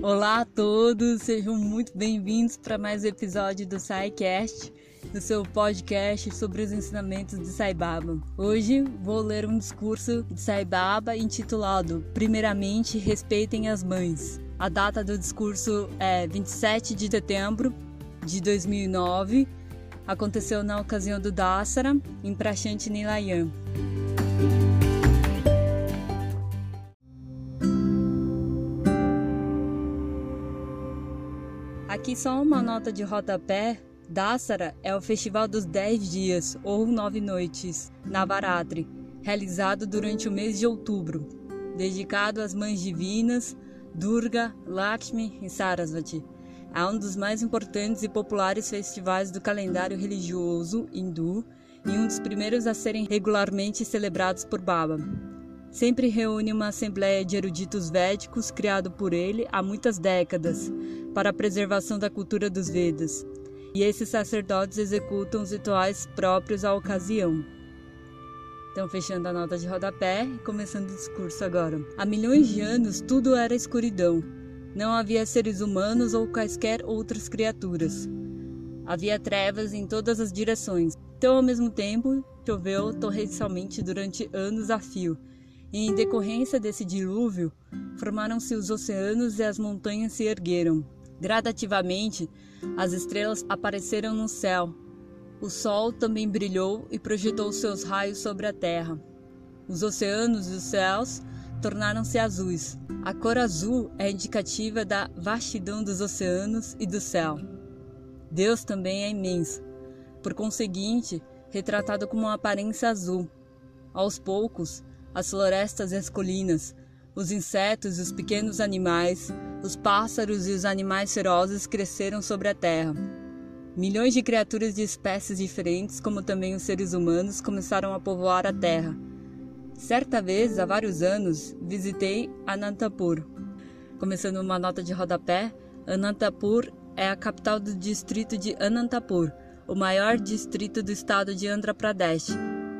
Olá a todos, sejam muito bem-vindos para mais um episódio do SciCast, do seu podcast sobre os ensinamentos de Sai Baba. Hoje vou ler um discurso de Sai Baba intitulado Primeiramente, respeitem as mães. A data do discurso é 27 de setembro de 2009. Aconteceu na ocasião do Dassara, em Prashanti Nilayan. Aqui só uma nota de rodapé. Dassara é o festival dos 10 dias ou 9 noites, Navaratri, realizado durante o mês de outubro, dedicado às mães divinas, Durga, Lakshmi e Sarasvati. É um dos mais importantes e populares festivais do calendário religioso hindu e um dos primeiros a serem regularmente celebrados por Baba. Sempre reúne uma assembleia de eruditos védicos criado por ele há muitas décadas para a preservação da cultura dos Vedas, e esses sacerdotes executam os rituais próprios à ocasião. Então, fechando a nota de rodapé e começando o discurso agora. Há milhões de anos, tudo era escuridão. Não havia seres humanos ou quaisquer outras criaturas. Havia trevas em todas as direções. Então, ao mesmo tempo, choveu torrencialmente durante anos a fio. E, em decorrência desse dilúvio, formaram-se os oceanos e as montanhas se ergueram. Gradativamente, as estrelas apareceram no céu, o sol também brilhou e projetou seus raios sobre a terra. Os oceanos e os céus tornaram-se azuis. A cor azul é indicativa da vastidão dos oceanos e do céu. Deus também é imenso, por conseguinte, retratado com uma aparência azul. Aos poucos, as florestas e as colinas, os insetos os pequenos animais, os pássaros e os animais ferozes cresceram sobre a terra. Milhões de criaturas de espécies diferentes, como também os seres humanos, começaram a povoar a Terra. Certa vez, há vários anos, visitei Anantapur. Começando uma nota de rodapé, Anantapur é a capital do distrito de Anantapur, o maior distrito do estado de Andhra Pradesh,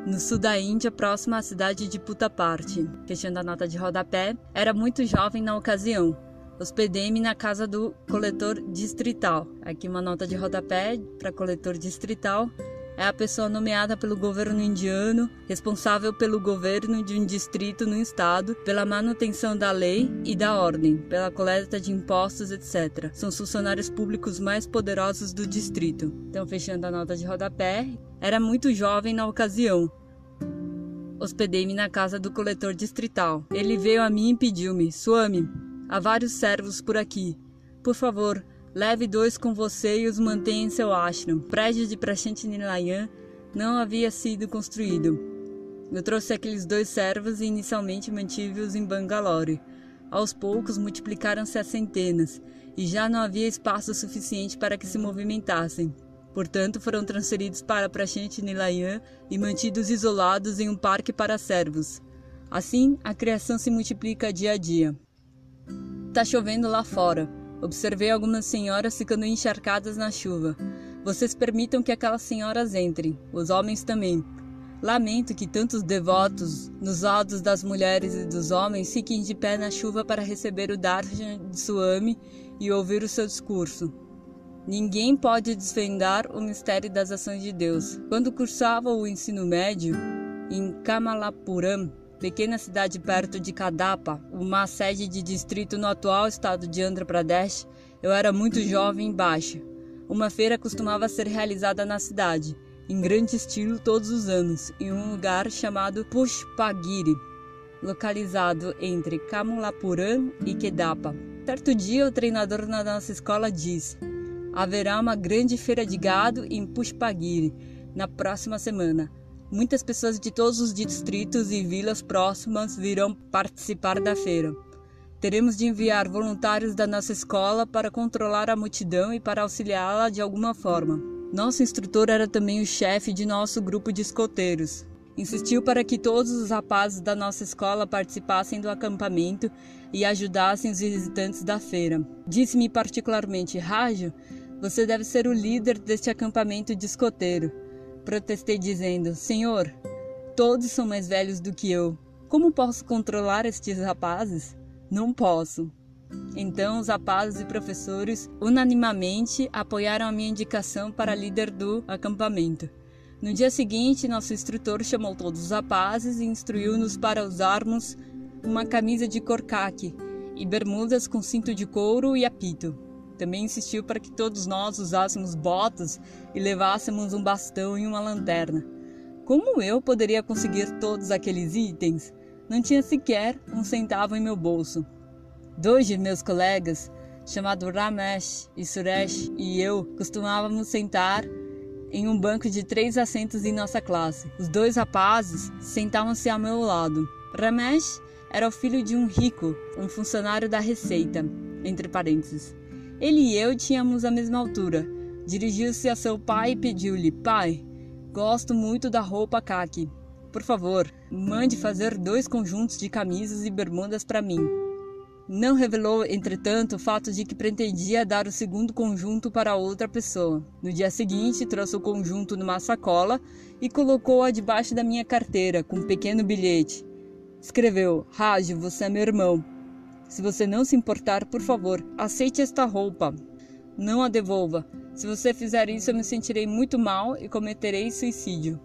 no sul da Índia, próximo à cidade de Puttaparthi. Fechando a nota de rodapé, era muito jovem na ocasião, Hospedei-me na casa do coletor distrital. Aqui uma nota de rodapé para coletor distrital. É a pessoa nomeada pelo governo indiano, responsável pelo governo de um distrito no estado, pela manutenção da lei e da ordem, pela coleta de impostos, etc. São os funcionários públicos mais poderosos do distrito. Então, fechando a nota de rodapé, era muito jovem na ocasião, hospedei-me na casa do coletor distrital. Ele veio a mim e pediu-me: Suame, Há vários servos por aqui. Por favor, leve dois com você e os mantenha em seu ashram. O prédio de Prashant Nilayan não havia sido construído. Eu trouxe aqueles dois servos e inicialmente mantive-os em Bangalore. Aos poucos multiplicaram-se a centenas e já não havia espaço suficiente para que se movimentassem. Portanto, foram transferidos para Prashant Nilayan e mantidos isolados em um parque para servos. Assim, a criação se multiplica dia a dia. Está chovendo lá fora. Observei algumas senhoras ficando encharcadas na chuva. Vocês permitam que aquelas senhoras entrem, os homens também. Lamento que tantos devotos, nos lados das mulheres e dos homens, fiquem de pé na chuva para receber o darshan de Swami e ouvir o seu discurso. Ninguém pode desvendar o mistério das ações de Deus. Quando cursava o ensino médio, em Kamalapuram, pequena cidade perto de Kadapa, uma sede de distrito no atual estado de Andhra Pradesh, eu era muito jovem e baixa. Uma feira costumava ser realizada na cidade, em grande estilo todos os anos, em um lugar chamado Pushpagiri, localizado entre Kamalapuram e Kedapa. Certo dia, o treinador na nossa escola disse: haverá uma grande feira de gado em Pushpagiri na próxima semana. Muitas pessoas de todos os distritos e vilas próximas virão participar da feira. Teremos de enviar voluntários da nossa escola para controlar a multidão e para auxiliá-la de alguma forma. Nosso instrutor era também o chefe de nosso grupo de escoteiros. Insistiu para que todos os rapazes da nossa escola participassem do acampamento e ajudassem os visitantes da feira. Disse-me particularmente: Rajo, você deve ser o líder deste acampamento de escoteiro. Protestei dizendo: Senhor, todos são mais velhos do que eu. Como posso controlar estes rapazes? Não posso. Então, os rapazes e professores unanimamente apoiaram a minha indicação para líder do acampamento. No dia seguinte, nosso instrutor chamou todos os rapazes e instruiu-nos para usarmos uma camisa de corcaque e bermudas com cinto de couro e apito. Também insistiu para que todos nós usássemos botas e levássemos um bastão e uma lanterna. Como eu poderia conseguir todos aqueles itens? Não tinha sequer um centavo em meu bolso. Dois de meus colegas, chamados Ramesh e Suresh, e eu costumávamos sentar em um banco de três assentos em nossa classe. Os dois rapazes sentavam-se ao meu lado. Ramesh era o filho de um rico, um funcionário da Receita, entre parênteses. Ele e eu tínhamos a mesma altura. Dirigiu-se a seu pai e pediu-lhe: Pai, gosto muito da roupa caqui. Por favor, mande fazer dois conjuntos de camisas e bermudas para mim. Não revelou, entretanto, o fato de que pretendia dar o segundo conjunto para outra pessoa. No dia seguinte, trouxe o conjunto numa sacola e colocou-a debaixo da minha carteira, com um pequeno bilhete. Escreveu: Raj, você é meu irmão. Se você não se importar, por favor, aceite esta roupa. Não a devolva. Se você fizer isso, eu me sentirei muito mal e cometerei suicídio.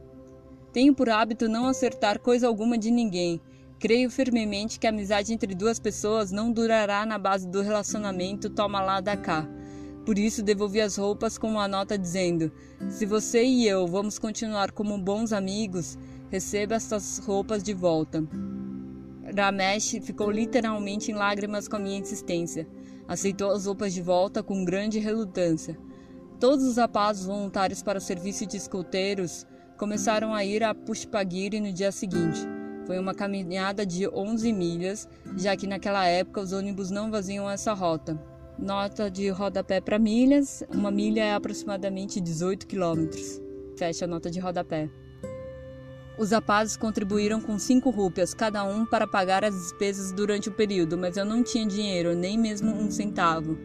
Tenho por hábito não acertar coisa alguma de ninguém. Creio firmemente que a amizade entre duas pessoas não durará na base do relacionamento toma lá da cá. Por isso devolvi as roupas com uma nota dizendo: Se você e eu vamos continuar como bons amigos, receba estas roupas de volta. Ramesh ficou literalmente em lágrimas com a minha insistência. Aceitou as roupas de volta com grande relutância. Todos os rapazes voluntários para o serviço de escoteiros começaram a ir a Pushpagiri no dia seguinte. Foi uma caminhada de 11 milhas, já que naquela época os ônibus não vaziam essa rota. Nota de rodapé para milhas: uma milha é aproximadamente 18 quilômetros. Fecha a nota de rodapé. Os rapazes contribuíram com cinco rúpias cada um para pagar as despesas durante o período, mas eu não tinha dinheiro, nem mesmo um centavo.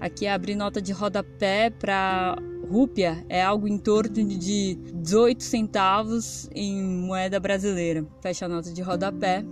Aqui abri nota de rodapé para rúpia, é algo em torno de 18 centavos em moeda brasileira. Fecha a nota de rodapé.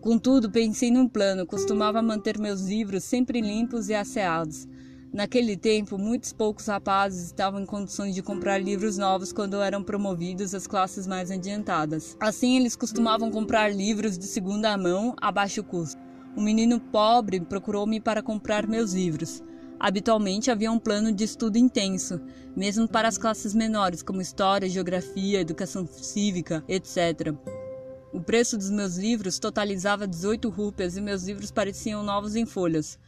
Contudo, pensei num plano, costumava manter meus livros sempre limpos e asseados. Naquele tempo, muitos poucos rapazes estavam em condições de comprar livros novos quando eram promovidos às classes mais adiantadas. Assim, eles costumavam comprar livros de segunda mão a baixo custo. Um menino pobre procurou-me para comprar meus livros. Habitualmente havia um plano de estudo intenso, mesmo para as classes menores, como história, geografia, educação cívica, etc. O preço dos meus livros totalizava 18 rúpias e meus livros pareciam novos em folhas.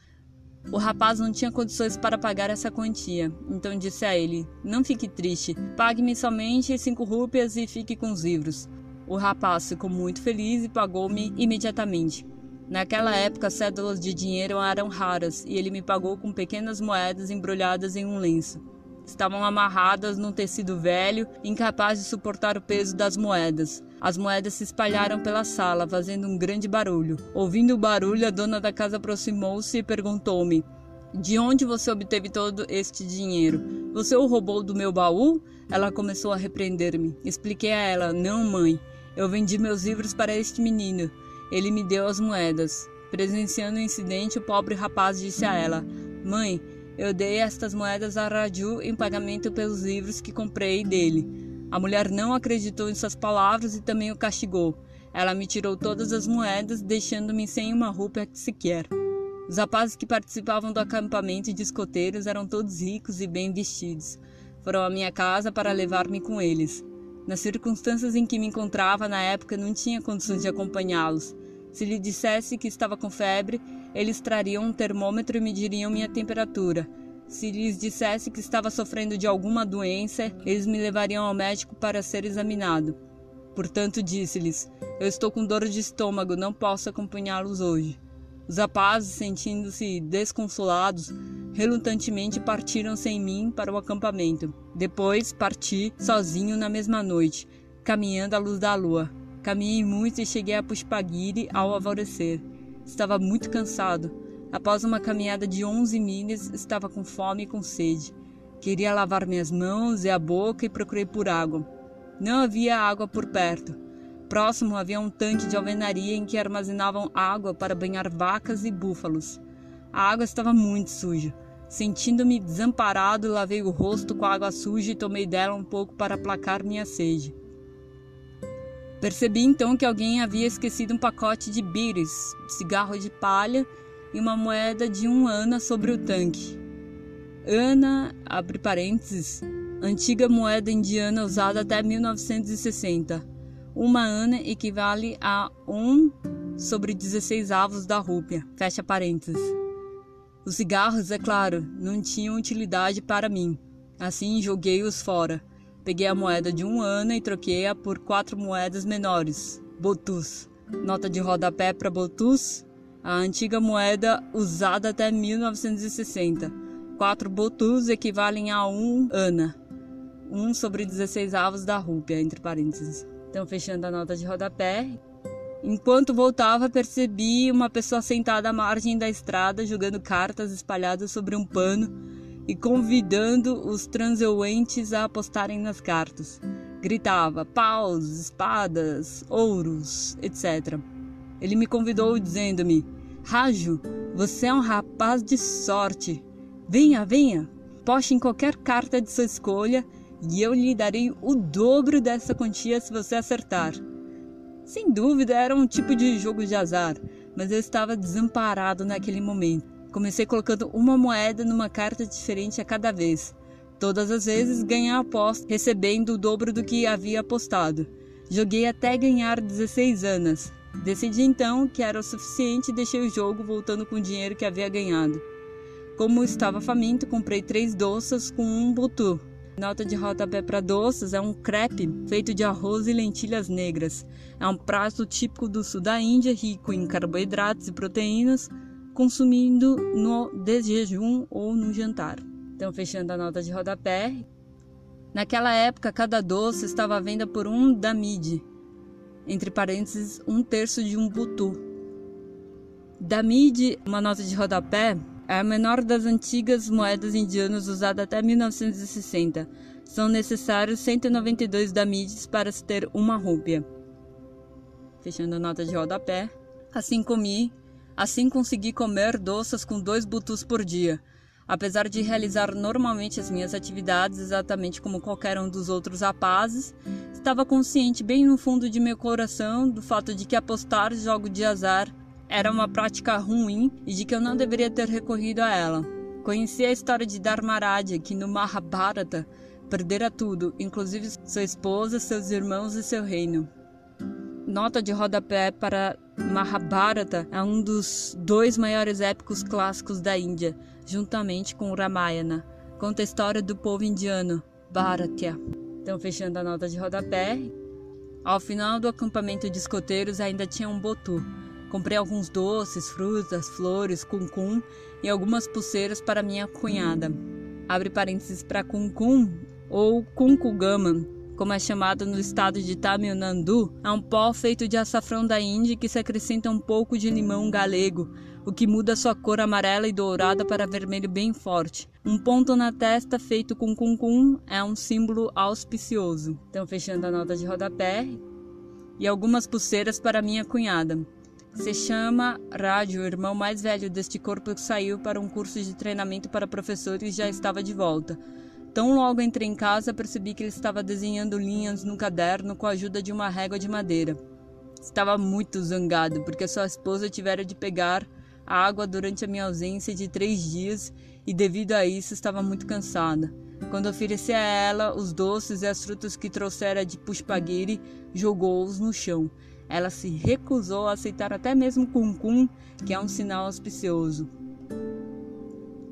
O rapaz não tinha condições para pagar essa quantia, então disse a ele: Não fique triste, pague-me somente cinco rúpias e fique com os livros. O rapaz ficou muito feliz e pagou-me imediatamente. Naquela época, cédulas de dinheiro eram raras e ele me pagou com pequenas moedas embrulhadas em um lenço. Estavam amarradas num tecido velho, incapaz de suportar o peso das moedas. As moedas se espalharam pela sala, fazendo um grande barulho. Ouvindo o barulho, a dona da casa aproximou-se e perguntou-me: De onde você obteve todo este dinheiro? Você o roubou do meu baú? Ela começou a repreender-me. Expliquei a ela: Não, mãe. Eu vendi meus livros para este menino. Ele me deu as moedas. Presenciando o incidente, o pobre rapaz disse a ela: Mãe, eu dei estas moedas a Raju em pagamento pelos livros que comprei dele. A mulher não acreditou em suas palavras e também o castigou. Ela me tirou todas as moedas, deixando-me sem uma roupa sequer. Os rapazes que participavam do acampamento de escoteiros eram todos ricos e bem vestidos. Foram à minha casa para levar-me com eles. Nas circunstâncias em que me encontrava na época, não tinha condições de acompanhá-los. Se lhe dissesse que estava com febre, eles trariam um termômetro e mediriam minha temperatura. Se lhes dissesse que estava sofrendo de alguma doença, eles me levariam ao médico para ser examinado. Portanto, disse-lhes: Eu estou com dor de estômago, não posso acompanhá-los hoje. Os rapazes, sentindo-se desconsolados, relutantemente partiram sem mim para o acampamento. Depois parti sozinho na mesma noite, caminhando à luz da lua. Caminhei muito e cheguei a Pushpagiri ao alvorecer. Estava muito cansado. Após uma caminhada de 11 milhas, estava com fome e com sede. Queria lavar minhas mãos e a boca e procurei por água. Não havia água por perto. Próximo havia um tanque de alvenaria em que armazenavam água para banhar vacas e búfalos. A água estava muito suja. Sentindo-me desamparado, lavei o rosto com água suja e tomei dela um pouco para aplacar minha sede. Percebi então que alguém havia esquecido um pacote de bires, cigarro de palha e uma moeda de um ana sobre o tanque. Ana, abre parênteses, antiga moeda indiana usada até 1960. Uma ana equivale a 1 sobre 16 avos da rúpia, fecha parênteses. Os cigarros, é claro, não tinham utilidade para mim. Assim joguei-os fora. Peguei a moeda de um ano e troquei-a por quatro moedas menores, botus. Nota de rodapé para botus, a antiga moeda usada até 1960. Quatro botus equivalem a um ana, um sobre 16 avos da rúpia, entre parênteses. Então, fechando a nota de rodapé, Enquanto voltava, percebi uma pessoa sentada à margem da estrada jogando cartas espalhadas sobre um pano e convidando os transeuntes a apostarem nas cartas. Gritava paus, espadas, ouros, etc. Ele me convidou dizendo-me: Rajo, você é um rapaz de sorte. Venha, venha, poste em qualquer carta de sua escolha e eu lhe darei o dobro dessa quantia se você acertar. Sem dúvida, era um tipo de jogo de azar, mas eu estava desamparado naquele momento. Comecei colocando uma moeda numa carta diferente a cada vez. Todas as vezes ganhei a aposta, recebendo o dobro do que havia apostado. Joguei até ganhar 16 anos. Decidi então que era o suficiente e deixei o jogo voltando com o dinheiro que havia ganhado. Como estava faminto, comprei três doças com um butu. Nota de rodapé para doces é um crepe feito de arroz e lentilhas negras. É um prato típico do sul da Índia, rico em carboidratos e proteínas, consumindo no desjejum ou no jantar. Então, fechando a nota de rodapé. Naquela época, cada doce estava à venda por um damid, entre parênteses, um terço de um butu. Damid, uma nota de rodapé, é a menor das antigas moedas indianas usada até 1960. São necessários 192 damides para se ter uma rúpia. Fechando a nota de rodapé. Assim comi, assim consegui comer doças com dois butus por dia. Apesar de realizar normalmente as minhas atividades exatamente como qualquer um dos outros rapazes, estava consciente bem no fundo de meu coração do fato de que apostar jogo de azar era uma prática ruim e de que eu não deveria ter recorrido a ela. Conheci a história de Dharmaraja, que no Mahabharata perdera tudo, inclusive sua esposa, seus irmãos e seu reino. Nota de rodapé para Mahabharata é um dos dois maiores épicos clássicos da Índia, juntamente com Ramayana. Conta a história do povo indiano, Bharatya. Então, fechando a nota de rodapé. Ao final do acampamento de escoteiros ainda tinha um botu, Comprei alguns doces, frutas, flores, cuncum e algumas pulseiras para minha cunhada. Abre parênteses para cuncum ou kunkugama, como é chamado no estado de Tamil Nadu, é um pó feito de açafrão da Índia que se acrescenta um pouco de limão galego, o que muda sua cor amarela e dourada para vermelho bem forte. Um ponto na testa feito com cuncum é um símbolo auspicioso. Então, fechando a nota de rodapé. E algumas pulseiras para minha cunhada. Se chama Rádio, o irmão mais velho deste corpo que saiu para um curso de treinamento para professores e já estava de volta. Tão logo entrei em casa, percebi que ele estava desenhando linhas no caderno com a ajuda de uma régua de madeira. Estava muito zangado porque sua esposa tivera de pegar água durante a minha ausência de três dias e, devido a isso, estava muito cansada. Quando ofereci a ela os doces e as frutas que trouxera de Pushpagiri, jogou-os no chão. Ela se recusou a aceitar até mesmo Kunkun, que é um sinal auspicioso.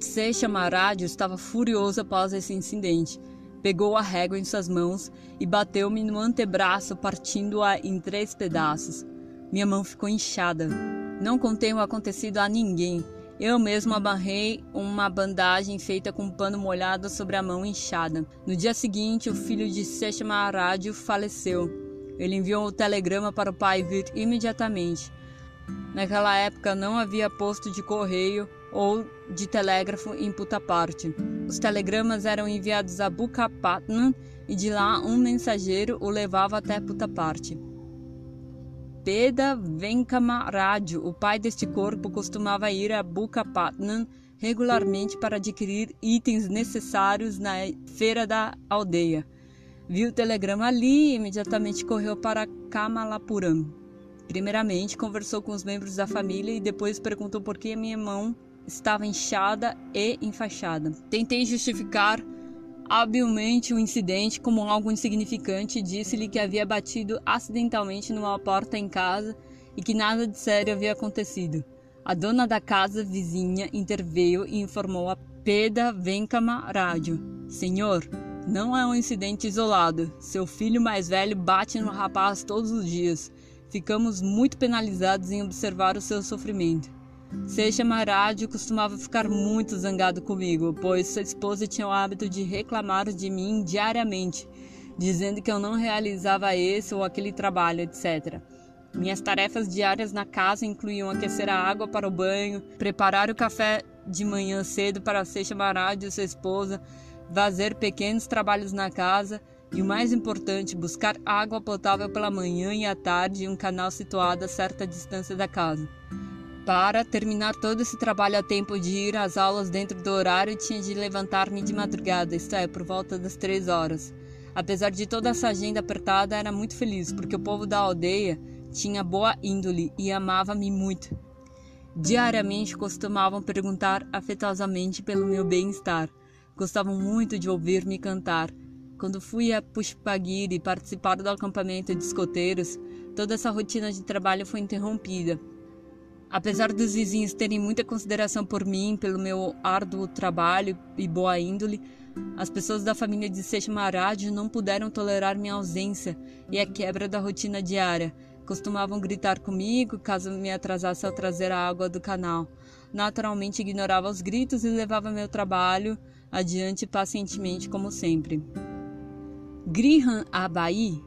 Seixa Marádio estava furioso após esse incidente. Pegou a régua em suas mãos e bateu-me no antebraço, partindo-a em três pedaços. Minha mão ficou inchada. Não contei o acontecido a ninguém. Eu mesmo amarrei uma bandagem feita com um pano molhado sobre a mão inchada. No dia seguinte, o filho de Seixa Marádio faleceu. Ele enviou um telegrama para o pai vir imediatamente. Naquela época não havia posto de correio ou de telégrafo em Putaparte. Os telegramas eram enviados a Bukapatnam e de lá um mensageiro o levava até Putaparte. Peda Venkama Raju, o pai deste corpo, costumava ir a Bukapatnam regularmente para adquirir itens necessários na feira da aldeia. Viu o telegrama ali e imediatamente correu para Kamalapuram. Primeiramente, conversou com os membros da família e depois perguntou por que minha mão estava inchada e enfaixada. Tentei justificar habilmente o incidente como algo insignificante e disse-lhe que havia batido acidentalmente numa porta em casa e que nada de sério havia acontecido. A dona da casa vizinha interveio e informou a Peda Venkama Rádio: Senhor, não é um incidente isolado. Seu filho mais velho bate no rapaz todos os dias. Ficamos muito penalizados em observar o seu sofrimento. Seixas Marádio costumava ficar muito zangado comigo, pois sua esposa tinha o hábito de reclamar de mim diariamente, dizendo que eu não realizava esse ou aquele trabalho, etc. Minhas tarefas diárias na casa incluíam aquecer a água para o banho, preparar o café de manhã cedo para Seixas Marádio e sua esposa, fazer pequenos trabalhos na casa e, o mais importante, buscar água potável pela manhã e à tarde em um canal situado a certa distância da casa. Para terminar todo esse trabalho a tempo de ir às aulas dentro do horário, tinha de levantar-me de madrugada, isto é, por volta das três horas. Apesar de toda essa agenda apertada, era muito feliz, porque o povo da aldeia tinha boa índole e amava-me muito. Diariamente costumavam perguntar afetuosamente pelo meu bem-estar. Gostavam muito de ouvir-me cantar. Quando fui a Pushpagiri participar do acampamento de escoteiros, toda essa rotina de trabalho foi interrompida. Apesar dos vizinhos terem muita consideração por mim, pelo meu árduo trabalho e boa índole, as pessoas da família de Maharaj não puderam tolerar minha ausência e a quebra da rotina diária. Costumavam gritar comigo caso me atrasasse ao trazer a água do canal. Naturalmente ignorava os gritos e levava meu trabalho adiante pacientemente como sempre. Grihan Abai,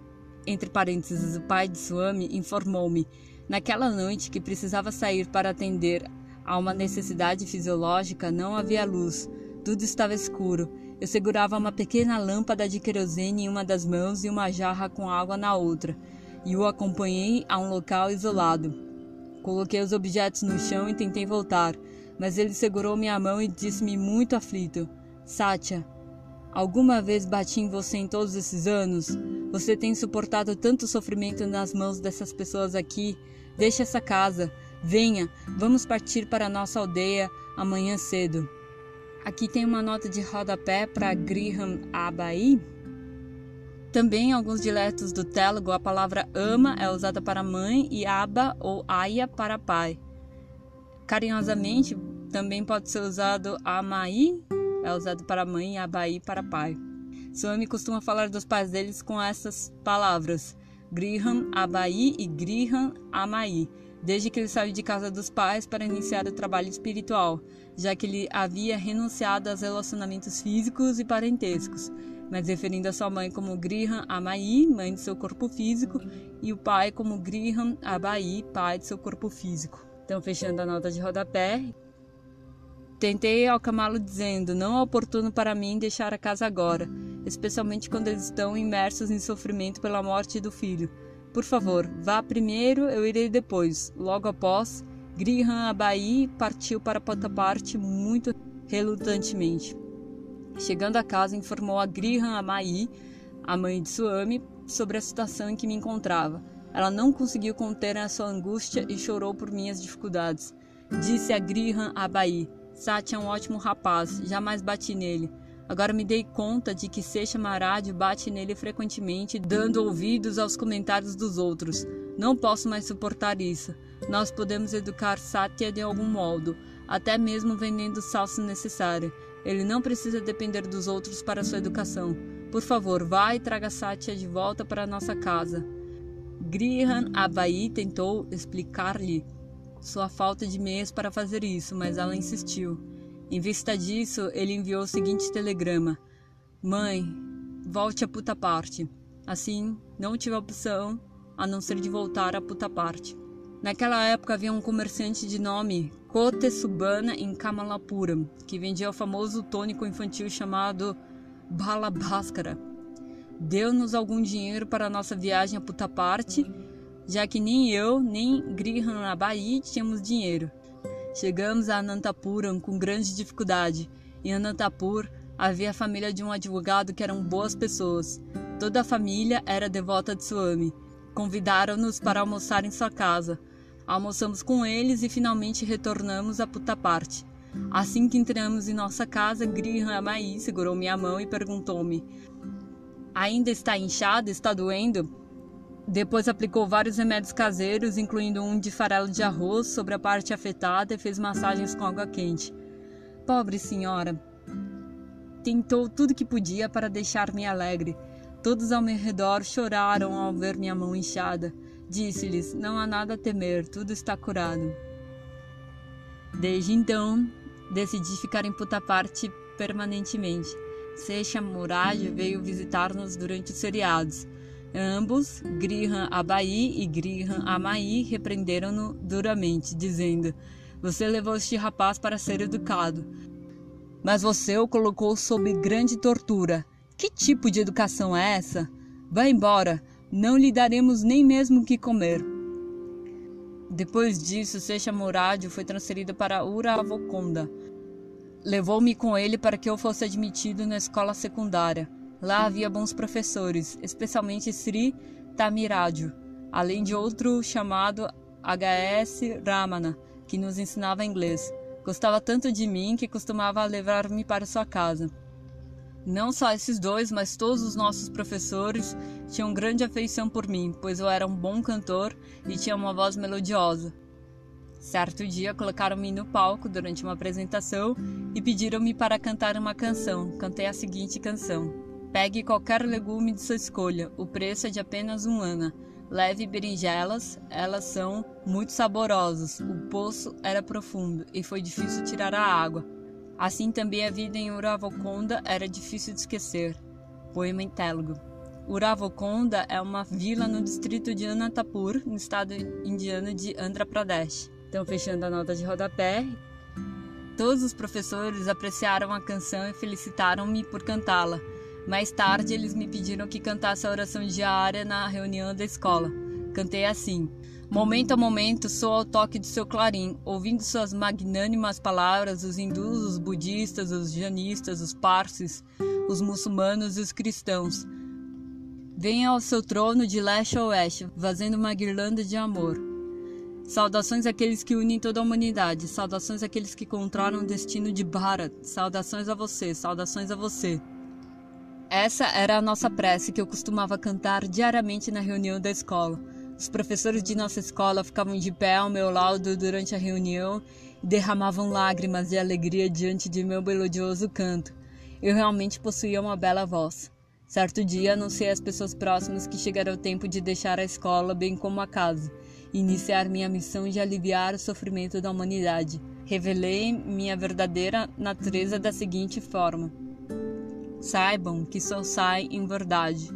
entre parênteses o pai de Swami, informou-me Naquela noite que precisava sair para atender a uma necessidade fisiológica, não havia luz. Tudo estava escuro. Eu segurava uma pequena lâmpada de querosene em uma das mãos e uma jarra com água na outra, e o acompanhei a um local isolado. Coloquei os objetos no chão e tentei voltar, mas ele segurou minha mão e disse-me muito aflito: Sátia, alguma vez bati em você em todos esses anos? Você tem suportado tanto sofrimento nas mãos dessas pessoas aqui Deixe essa casa. Venha, vamos partir para nossa aldeia amanhã cedo. Aqui tem uma nota de rodapé para Griham Abai. Também em alguns dialetos do Telugu, a palavra ama é usada para mãe e aba ou aya para pai. Carinhosamente, também pode ser usado amai, é usado para mãe e abai para pai. Swami costuma falar dos pais deles com essas palavras. Griham Abai e Griham Amai, desde que ele saiu de casa dos pais para iniciar o trabalho espiritual, já que ele havia renunciado aos relacionamentos físicos e parentescos, mas referindo a sua mãe como Griham Amai, mãe de seu corpo físico, e o pai como Griham Abai, pai de seu corpo físico. Então, fechando a nota de rodapé, Tentei acalmá-lo dizendo: Não é oportuno para mim deixar a casa agora, especialmente quando eles estão imersos em sofrimento pela morte do filho. Por favor, vá primeiro, eu irei depois. Logo após, Grihan Abai partiu para Potaparte muito relutantemente. Chegando a casa, informou a Grihan Amai, a mãe de Suami, sobre a situação em que me encontrava. Ela não conseguiu conter a sua angústia e chorou por minhas dificuldades. Disse a Grihan Abai: Sati é um ótimo rapaz, jamais bati nele. Agora me dei conta de que Seixa Marad bate nele frequentemente, dando ouvidos aos comentários dos outros. Não posso mais suportar isso. Nós podemos educar Satya de algum modo, até mesmo vendendo sal se necessário. Ele não precisa depender dos outros para sua educação. Por favor, vá e traga Satya de volta para nossa casa. Grihan Abai tentou explicar-lhe sua falta de meios para fazer isso, mas ela insistiu. Em vista disso, ele enviou o seguinte telegrama: Mãe, volte a puta parte. Assim, não tive opção a não ser de voltar a puta parte. Naquela época havia um comerciante de nome Kote Subana em Kamalapuram, que vendia o famoso tônico infantil chamado Bala Bhaskara. Deu-nos algum dinheiro para a nossa viagem a puta parte já que nem eu nem Grihan Abai tínhamos dinheiro. Chegamos a Anantapuram com grande dificuldade. Em Anantapur havia a família de um advogado que eram boas pessoas. Toda a família era devota de Swami. Convidaram-nos para almoçar em sua casa. Almoçamos com eles e finalmente retornamos a Puttaparthi. Assim que entramos em nossa casa, Grihan Amai segurou minha mão e perguntou-me: Ainda está inchado? Está doendo? Depois aplicou vários remédios caseiros, incluindo um de farelo de arroz, sobre a parte afetada e fez massagens com água quente. Pobre senhora! Tentou tudo que podia para deixar-me alegre. Todos ao meu redor choraram ao ver minha mão inchada. Disse-lhes: Não há nada a temer, tudo está curado. Desde então, decidi ficar em Putaparte permanentemente. Seixa Murad veio visitar-nos durante os feriados. Ambos, Grihan Abai e Grihan Amai, repreenderam-no duramente, dizendo: Você levou este rapaz para ser educado, mas você o colocou sob grande tortura. Que tipo de educação é essa? Vá embora, não lhe daremos nem mesmo o que comer. Depois disso, Seixa Murad foi transferido para Uravokonda, Levou-me com ele para que eu fosse admitido na escola secundária. Lá havia bons professores, especialmente Sri Tamiraju, além de outro chamado H.S. Ramana, que nos ensinava inglês. Gostava tanto de mim que costumava levar-me para sua casa. Não só esses dois, mas todos os nossos professores tinham grande afeição por mim, pois eu era um bom cantor e tinha uma voz melodiosa. Certo dia colocaram-me no palco durante uma apresentação e pediram-me para cantar uma canção. Cantei a seguinte canção: Pegue qualquer legume de sua escolha, o preço é de apenas um ana. Leve berinjelas, elas são muito saborosas. O poço era profundo e foi difícil tirar a água. Assim também a vida em Uravokonda era difícil de esquecer. Poema em Telugu. Uravokonda é uma vila no distrito de Anantapur, no estado indiano de Andhra Pradesh. Então, fechando a nota de rodapé, todos os professores apreciaram a canção e felicitaram-me por cantá-la. Mais tarde, eles me pediram que cantasse a oração diária na reunião da escola. Cantei assim: Momento a momento, sou ao toque de seu clarim, ouvindo suas magnânimas palavras, os hindus, os budistas, os janistas, os parsis, os muçulmanos e os cristãos. Venha ao seu trono de leste a oeste, fazendo uma guirlanda de amor. Saudações àqueles que unem toda a humanidade. Saudações àqueles que encontraram o destino de Bharat. Saudações a você, saudações a você. Essa era a nossa prece que eu costumava cantar diariamente na reunião da escola. Os professores de nossa escola ficavam de pé ao meu lado durante a reunião e derramavam lágrimas de alegria diante de meu melodioso canto. Eu realmente possuía uma bela voz. Certo dia, anunciei às pessoas próximas que chegara o tempo de deixar a escola, bem como a casa iniciar minha missão de aliviar o sofrimento da humanidade. Revelei minha verdadeira natureza da seguinte forma: Saibam que sou Sai em verdade.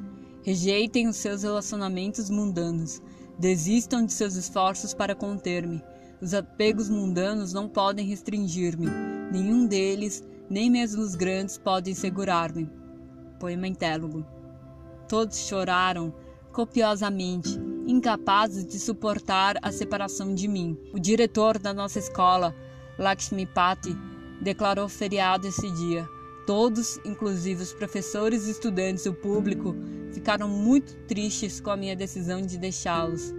Rejeitem os seus relacionamentos mundanos. Desistam de seus esforços para conter-me. Os apegos mundanos não podem restringir-me. Nenhum deles, nem mesmo os grandes, podem segurar-me. Poema Intélogo. Todos choraram copiosamente, incapazes de suportar a separação de mim. O diretor da nossa escola, Lakshmipati, declarou feriado esse dia. Todos, inclusive os professores, estudantes e o público, ficaram muito tristes com a minha decisão de deixá-los.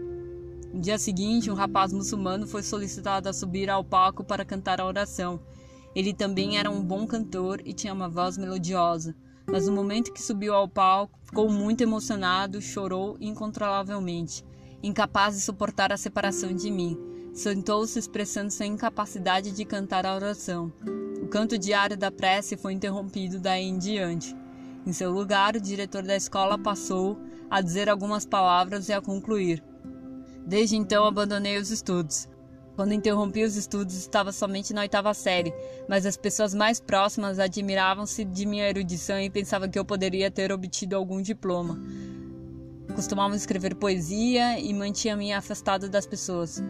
No dia seguinte, um rapaz muçulmano foi solicitado a subir ao palco para cantar a oração. Ele também era um bom cantor e tinha uma voz melodiosa mas no momento que subiu ao palco, ficou muito emocionado, chorou incontrolavelmente, incapaz de suportar a separação de mim. Sentou-se expressando sua incapacidade de cantar a oração. Canto diário da prece foi interrompido daí em diante. Em seu lugar, o diretor da escola passou a dizer algumas palavras e a concluir. Desde então abandonei os estudos. Quando interrompi os estudos, estava somente na oitava série, mas as pessoas mais próximas admiravam-se de minha erudição e pensavam que eu poderia ter obtido algum diploma. Costumava escrever poesia e mantinha-me afastado das pessoas.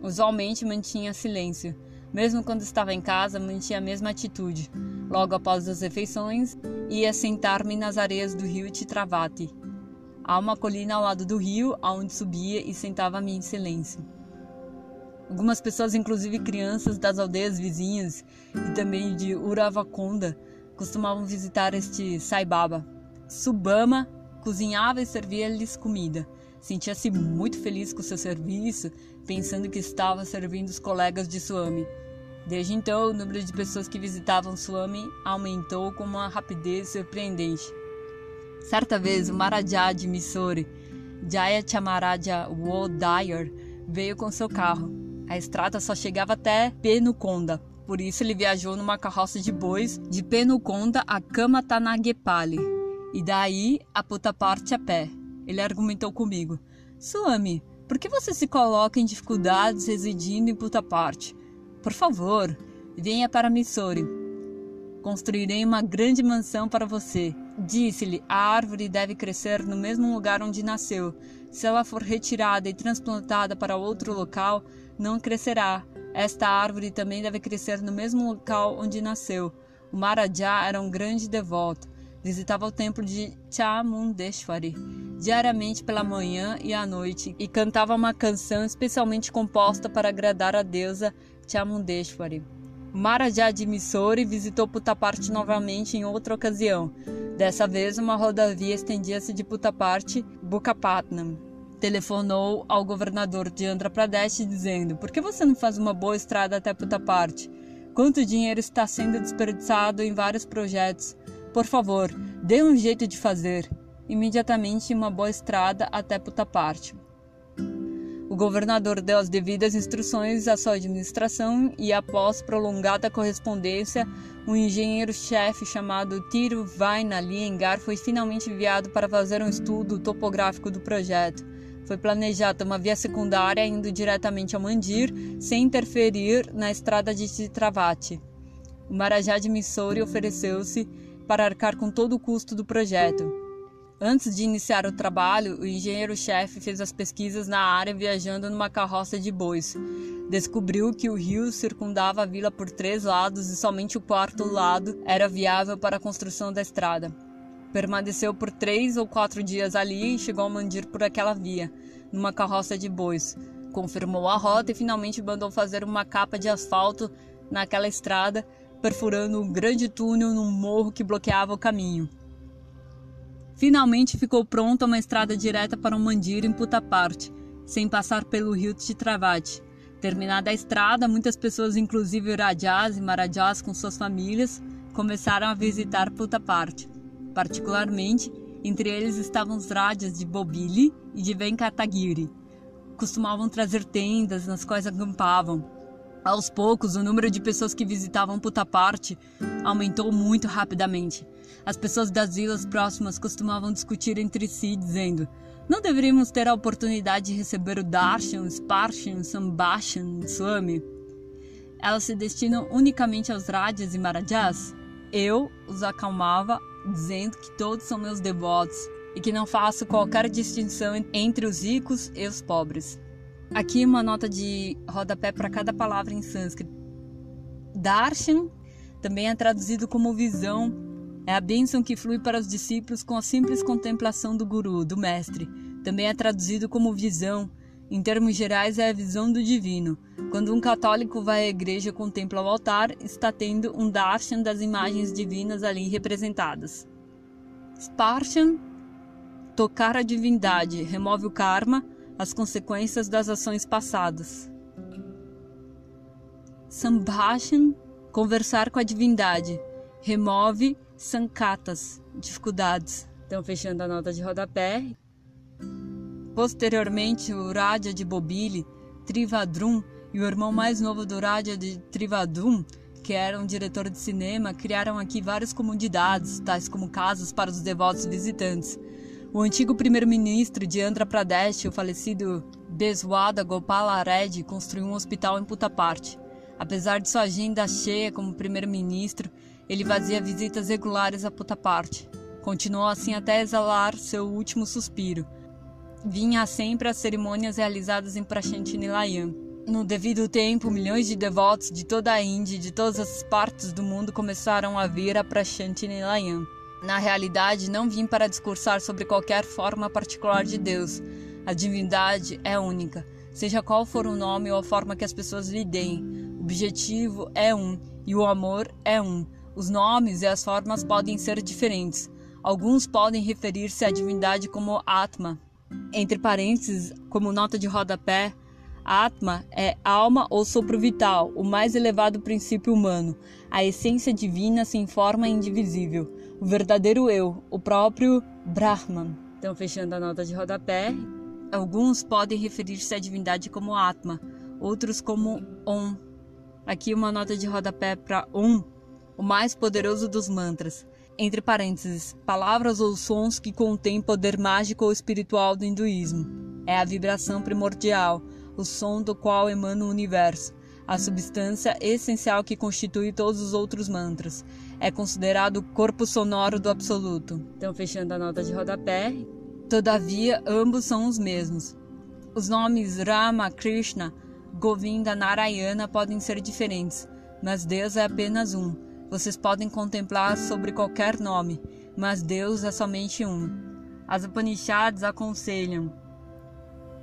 Usualmente mantinha silêncio. Mesmo quando estava em casa, mantinha a mesma atitude. Logo após as refeições, ia sentar-me nas areias do rio Titravati. Há uma colina ao lado do rio, aonde subia e sentava-me em silêncio. Algumas pessoas, inclusive crianças das aldeias vizinhas e também de Uravakonda, costumavam visitar este Sai Baba. Subama cozinhava e servia-lhes comida. Sentia-se muito feliz com seu serviço, pensando que estava servindo os colegas de Swami. Desde então, o número de pessoas que visitavam Swami aumentou com uma rapidez surpreendente. Certa vez, o Maharaja de Mysore, Jaya Chamaraja Wodayar, veio com seu carro. A estrada só chegava até Penukonda, por isso ele viajou numa carroça de bois de Penukonda a Kamatanagepali, e daí a Puttaparte a pé. Ele argumentou comigo: Swami, por que você se coloca em dificuldades residindo em Puttaparte? Por favor, venha para Mysore. Construirei uma grande mansão para você. Disse-lhe: a árvore deve crescer no mesmo lugar onde nasceu. Se ela for retirada e transplantada para outro local, não crescerá. Esta árvore também deve crescer no mesmo local onde nasceu. O Maharaja era um grande devoto. Visitava o templo de Chamundeshwari diariamente pela manhã e à noite e cantava uma canção especialmente composta para agradar a deusa Chamundeshwari. Maharaja de visitou Puttaparthi novamente em outra ocasião. Dessa vez, uma rodovia estendia-se de Puttaparthi Bukapatnam telefonou ao governador de Andhra Pradesh dizendo: Por que você não faz uma boa estrada até Puttaparthi? Quanto dinheiro está sendo desperdiçado em vários projetos? Por favor, dê um jeito de fazer. Imediatamente uma boa estrada até Puttaparthi. O governador deu as devidas instruções à sua administração e, após prolongada correspondência, um engenheiro-chefe chamado Tiro Vaina Liengar foi finalmente enviado para fazer um estudo topográfico do projeto. Foi planejada uma via secundária indo diretamente ao Mandir, sem interferir na estrada de Chitravati. O Marajá de Missouri ofereceu-se para arcar com todo o custo do projeto. Antes de iniciar o trabalho, o engenheiro-chefe fez as pesquisas na área viajando numa carroça de bois. Descobriu que o rio circundava a vila por três lados e somente o quarto lado era viável para a construção da estrada. Permaneceu por três ou quatro dias ali e chegou a Mandir por aquela via, numa carroça de bois. Confirmou a rota e finalmente mandou fazer uma capa de asfalto naquela estrada, perfurando um grande túnel num morro que bloqueava o caminho. Finalmente ficou pronta uma estrada direta para o Mandir em Puttaparte, sem passar pelo rio Chitravati. Terminada a estrada, muitas pessoas, inclusive Rajas e Marajas com suas famílias, começaram a visitar Puttaparte. Particularmente, entre eles estavam os rádios de Bobili e de Venkatagiri. Costumavam trazer tendas nas quais acampavam. Aos poucos, o número de pessoas que visitavam Puttaparte aumentou muito rapidamente. As pessoas das vilas próximas costumavam discutir entre si, dizendo: Não deveríamos ter a oportunidade de receber o Darshan, Sparshan, Sambashan, Swami? Elas se destinam unicamente aos Rajas e Marajas? Eu os acalmava dizendo que todos são meus devotos e que não faço qualquer distinção entre os ricos e os pobres. Aqui uma nota de rodapé para cada palavra em sânscrito. Darshan também é traduzido como visão, é a bênção que flui para os discípulos com a simples contemplação do guru, do mestre. Também é traduzido como visão, em termos gerais, é a visão do divino. Quando um católico vai à igreja e contempla o altar, está tendo um darshan das imagens divinas ali representadas. Sparshan, tocar a divindade, remove o karma, as consequências das ações passadas. Sambhashan, conversar com a divindade, remove sankatas, dificuldades. Então, fechando a nota de rodapé. Posteriormente, o Raja de Bobili, Trivadrum, e o irmão mais novo do Raja de Trivadrum, que era um diretor de cinema, criaram aqui várias comunidades, tais como casas para os devotos visitantes. O antigo primeiro-ministro de Andhra Pradesh, o falecido Beswada Gopala Reddy, construiu um hospital em Puttaparthi. Apesar de sua agenda cheia como primeiro-ministro, ele fazia visitas regulares a Puttaparthi. Continuou assim até exalar seu último suspiro vinha sempre às cerimônias realizadas em Prashanti Nilayam. No devido tempo, milhões de devotos de toda a Índia e de todas as partes do mundo começaram a vir a Prashanti Nilayam. Na realidade, não vim para discursar sobre qualquer forma particular de Deus. A divindade é única, seja qual for o nome ou a forma que as pessoas lhe deem. O objetivo é um e o amor é um. Os nomes e as formas podem ser diferentes. Alguns podem referir-se à divindade como Atma. Entre parênteses, como nota de rodapé, Atma é alma ou sopro vital, o mais elevado princípio humano. A essência divina sem forma indivisível. O verdadeiro eu, o próprio Brahman. Então, fechando a nota de rodapé, alguns podem referir-se à divindade como Atma, outros como Om. Aqui uma nota de rodapé para Om, o mais poderoso dos mantras. Entre parênteses, palavras ou sons que contêm poder mágico ou espiritual do hinduísmo. É a vibração primordial, o som do qual emana o universo, a substância essencial que constitui todos os outros mantras. É considerado o corpo sonoro do absoluto. Então, fechando a nota de rodapé, todavia, ambos são os mesmos. Os nomes Rama, Krishna, Govinda, Narayana podem ser diferentes, mas Deus é apenas um. Vocês podem contemplar sobre qualquer nome, mas Deus é somente um. As Upanishads aconselham: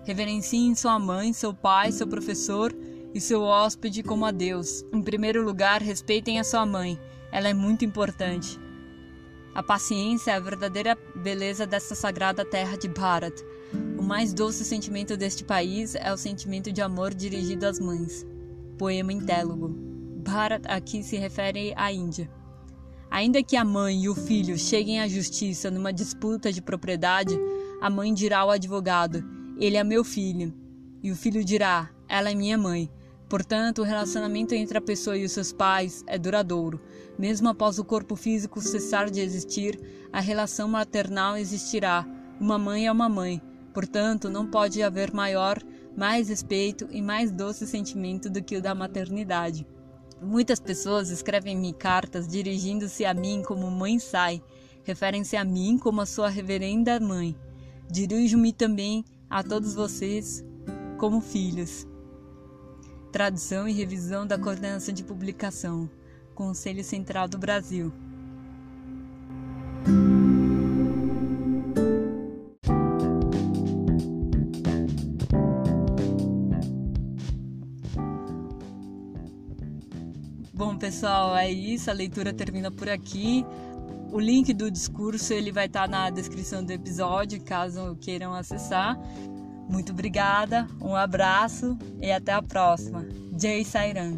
reverenciem sua mãe, seu pai, seu professor e seu hóspede como a Deus. Em primeiro lugar, respeitem a sua mãe, ela é muito importante. A paciência é a verdadeira beleza desta sagrada terra de Bharat. O mais doce sentimento deste país é o sentimento de amor dirigido às mães. Poema em Télogo. Bharat aqui se refere à Índia. Ainda que a mãe e o filho cheguem à justiça numa disputa de propriedade, a mãe dirá ao advogado: Ele é meu filho. E o filho dirá: Ela é minha mãe. Portanto, o relacionamento entre a pessoa e os seus pais é duradouro. Mesmo após o corpo físico cessar de existir, a relação maternal existirá. Uma mãe é uma mãe. Portanto, não pode haver maior, mais respeito e mais doce sentimento do que o da maternidade. Muitas pessoas escrevem-me cartas dirigindo-se a mim como mãe sai, referem-se a mim como a sua reverenda mãe. Dirijo-me também a todos vocês como filhos. Tradução e revisão da coordenação de publicação. Conselho Central do Brasil. Bom, pessoal, é isso. A leitura termina por aqui. O link do discurso ele vai estar na descrição do episódio, caso queiram acessar. Muito obrigada, um abraço e até a próxima. Jay Sairan.